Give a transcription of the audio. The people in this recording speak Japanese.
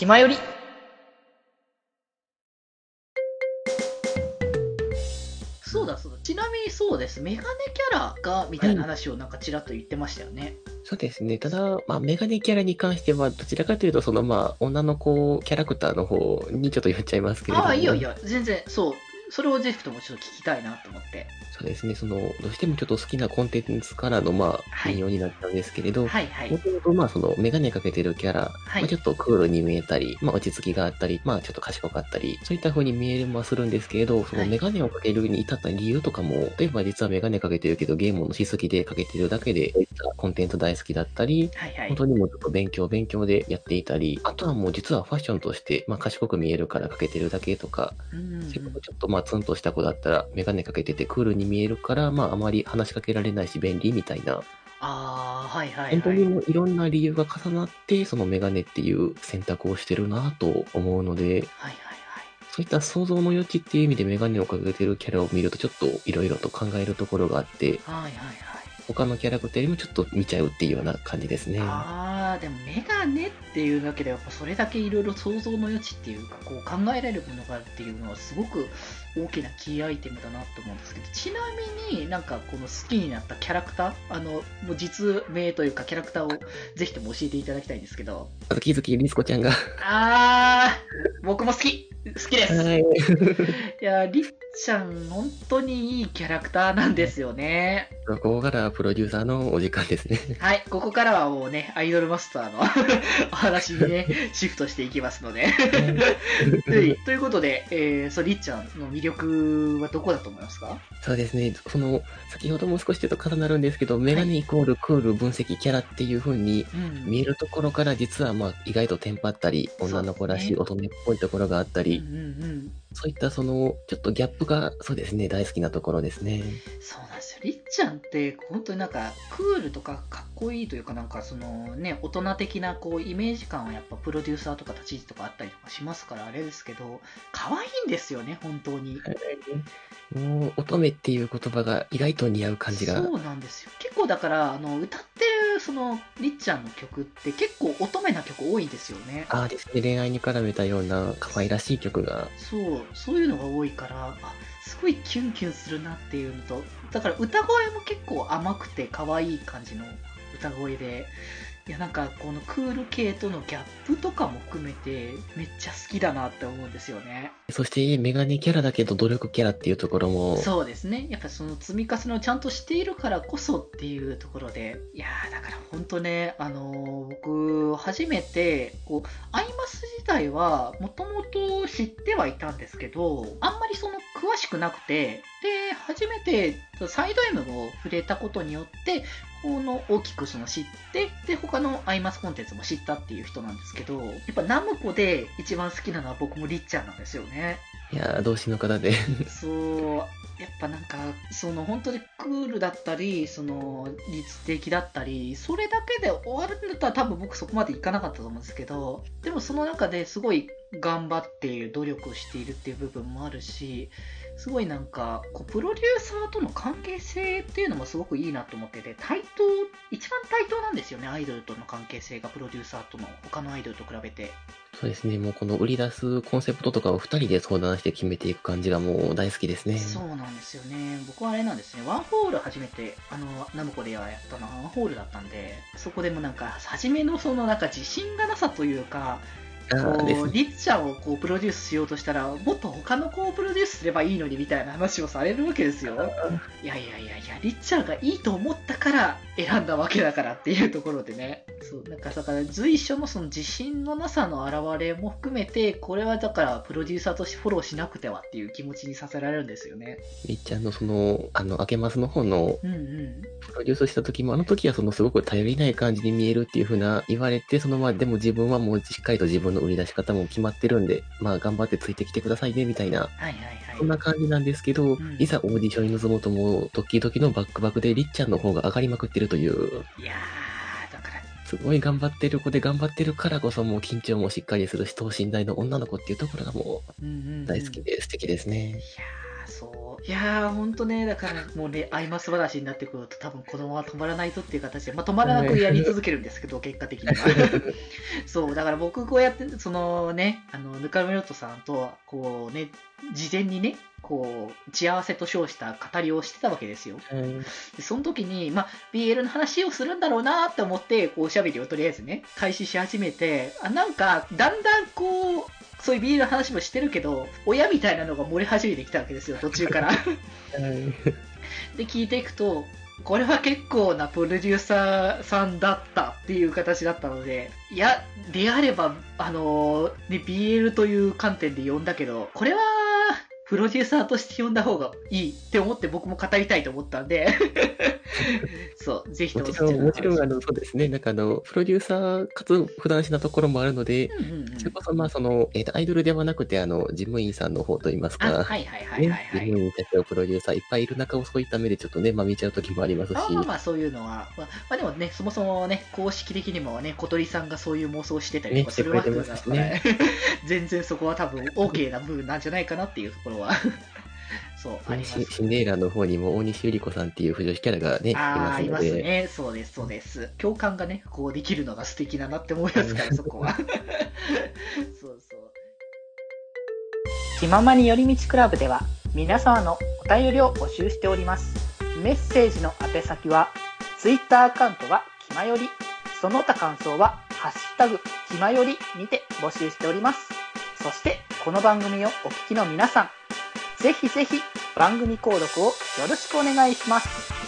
気まより。そうだそうだ。ちなみにそうです。メガネキャラが、みたいな話をなんかちらっと言ってましたよね。そうですね。ただ、まあ、メガネキャラに関しては、どちらかというと、その、まあ、女の子キャラクターの方にちょっと言っちゃいますけれども。ああ、いいよいいよ。全然、そう。それをぜひともちょっと聞きたいなと思って。そうですね。その、どうしてもちょっと好きなコンテンツからの、まあ、はい引用になっちゃうんですけれど、はいはいも。ともと、まあ、その、メガネかけてるキャラ、はいまあ、ちょっとクールに見えたり、まあ、落ち着きがあったり、まあ、ちょっと賢かったり、そういった風に見えるはするんですけれど、そのはいメガネをかけるに至った理由とかも、例えば実はメガネかけてるけど、ゲームのしすぎでかけてるだけで、そういったコンテンツ大好きだったり、はいはい本。当にもうちょっと勉強勉強でやっていたり、あとはもう実はファッションとして、まあ、賢く見えるからかけてるだけとか、うんうんちょっとまあツンとした子だったら、メガネかけててクールに見えるから、まああまり話しかけられないし便利みたいな、ああ、はいはい本当はい。にもういろんな理由が重なって、そのメガネっていう選択をしてるなと思うので、はいはいはい。そういった想像の余地っていう意味でメガネをかけてるキャラを見るとちょっといろいろと考えるところがあって、はいはいはい。他のキャラクターよりもちょっと見ちゃうっていうような感じですね。ああ、でもメガネっていうだけで、やっぱそれだけいろいろ想像の余地っていうか、こう考えられるものがあるっていうのはすごく大きなキーアイテムだなと思うんですけど、ちなみになんかこの好きになったキャラクター、あの、もう実名というかキャラクターをぜひとも教えていただきたいんですけど、あと、気づきりつこちゃんが。あー、僕も好き好きです、はい。いや、りっちゃん、本当にいいキャラクターなんですよね。ここからプロデューサーのお時間ですね。はい、ここからはもうね、アイドルマスターのお話にね、シフトしていきますので。はいということで、えー、そう、りっちゃんの魅力はどこだと思いますか？そうですね。その、先ほども少しちょっと重なるんですけど、メガネイコールクール分析キャラっていう風にうん見えるところから、実はまあ意外とテンパったり、女の子らしい乙女っぽいところがあったうんり。そういったその、ちょっとギャップが、そうですね、大好きなところですね。そうなんちゃんって、本当になんか、クールとかかっこいいというか、なんかそのね、大人的なこう、イメージ感はやっぱプロデューサーとか立ち位置とかあったりとかしますから、あれですけど、可愛いんですよね、本当に。もう、乙女っていう言葉が意外と似合う感じが。そうなんですよ結構だからあの歌ってるそのりっちゃんの曲って結構乙女な曲多いんですよね。ああですね、恋愛に絡めたような可愛らしい曲が。そう。そういうのが多いからあすごいキュンキュンするなっていうのとだから歌声も結構甘くて可愛い感じの歌声でいやなんかこのクール系とのギャップとかも含めてめっちゃ好きだなって思うんですよね。そして、メガネキャラだけど努力キャラっていうところも、そうですね。やっぱその積み重ねをちゃんとしているからこそっていうところで、いやーだから本当ね、あのー僕、初めて、こう、アイマス自体は、もともと知ってはいたんですけど、あんまりその詳しくなくて、で、初めてサイド M を触れたことによって、この大きくその知って、で、他のアイマスコンテンツも知ったっていう人なんですけど、やっぱナムコで一番好きなのは僕もリッチャーなんですよね。いやー、同志の方で。そう、やっぱなんか、その本当にクールだったり、その律的だったり、それだけで終わるんだったら多分僕そこまでいかなかったと思うんですけど、でもその中ですごい頑張っている、努力をしているっていう部分もあるし、すごいなんか、こうプロデューサーとの関係性っていうのもすごくいいなと思ってて、対等、一番対等なんですよね、アイドルとの関係性がプロデューサーとの他のアイドルと比べて。そうですね、もうこの売り出すコンセプトとかを二人で相談して決めていく感じがもう大好きですね。そうなんですよね。僕はあれなんですね。ワンホール初めて、あの、ナムコでやったのはワンホールだったんで、そこでもなんか、初めのそのなんか自信がなさというか、こう、ね。リッチャーをこうプロデュースしようとしたら、もっと他の子をプロデュースすればいいのにみたいな話をされるわけですよ。いやいやいやいや、リッチャーがいいと思ったから選んだわけだからっていうところでね。そう、なんかだから随所のその自信のなさの表れも含めて、これはだからプロデューサーとしてフォローしなくてはっていう気持ちにさせられるんですよね。みっちゃんのその、あの、明けますの方のうんうん。プロデュースした時も、あの時はそのすごく頼りない感じに見えるっていう風な言われて、そのまあでも自分はもうしっかりと自分の売り出し方も決まってるんで、まあ頑張ってついてきてくださいね、みたいな、はいはいはい。そんな感じなんですけど、ん。いざオーディションに臨むともう、時々のバックバックでりっちゃんの方が上がりまくってるという、いやー、だから、すごい頑張ってる子で頑張ってるからこそもう緊張もしっかりするし、等身大の女の子っていうところがもうんうんうん。う大好きで素敵ですね。いやーそう。いやー、ほんとね、だから、もうね、アイマス話になってくると、多分子供は止まらないぞっていう形で、まあ、止まらなくやり続けるんですけど、結果的には。そう、だから僕、こうやって、そのね、あの、ぬかみろとさんと、こうね、事前にね、こう、打ち合わせと称した語りをしてたわけですよ。はい。で、その時に、まあ、BL の話をするんだろうなって思って、こう、おしゃべりをとりあえずね、開始し始めて、あ、なんか、だんだんこう、そういう BL の話もしてるけど、親みたいなのが漏れ始めてきたわけですよ、途中から。はい。で、聞いていくと、これは結構なプロデューサーさんだったっていう形だったので、いや、であれば、あのね、BL という観点で呼んだけど、これは、プロデューサーとして呼んだ方がいいって思って僕も語りたいと思ったんで、そう、ぜひとももちろん、もちろん、あの、そうですね。なんかあの、プロデューサーかつ普段しなところもあるので、うんうんうん。それこそ、まあ、その、えっ、と、アイドルではなくて、あの、事務員さんの方といいますあ、か、はいはいはいはい。ね、事はい。務員たちのプロデューサーいっぱいいる中をそういった目でちょっとね、まあ見ちゃう時もありますし、まあまあまあそういうのは、まあ、まあでもね、そもそもね、公式的にもね、小鳥さんがそういう妄想をしてたりとかねするわけだしてくから、れてます 全然そこは多分 OK な部分なんじゃないかなっていうところは、そう、ありねます。シシンデレラの方にも大西ゆり子さんっていう不女子キャラがね、いますいますので、ね。そうです、そうです。共感がね、こうできるのが素敵だなって思いますから、そこは。そうそう。気ままに寄り道クラブでは、皆様のお便りを募集しております。メッセージの宛先は、Twitter アカウントはきまより、その他感想は、ハッシュタグ、きまよりにて募集しております。そして、この番組をお聞きの皆さん、ぜひぜひ番組購読をよろしくお願いします。